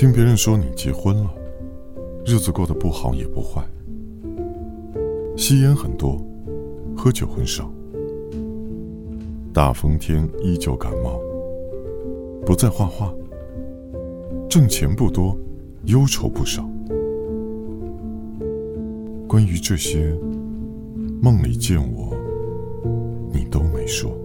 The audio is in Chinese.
听别人说你结婚了日子过得不好也不坏吸烟很多喝酒很少。大风天依旧感冒不再画画挣钱不多忧愁不少。关于这些梦里见我你都没说。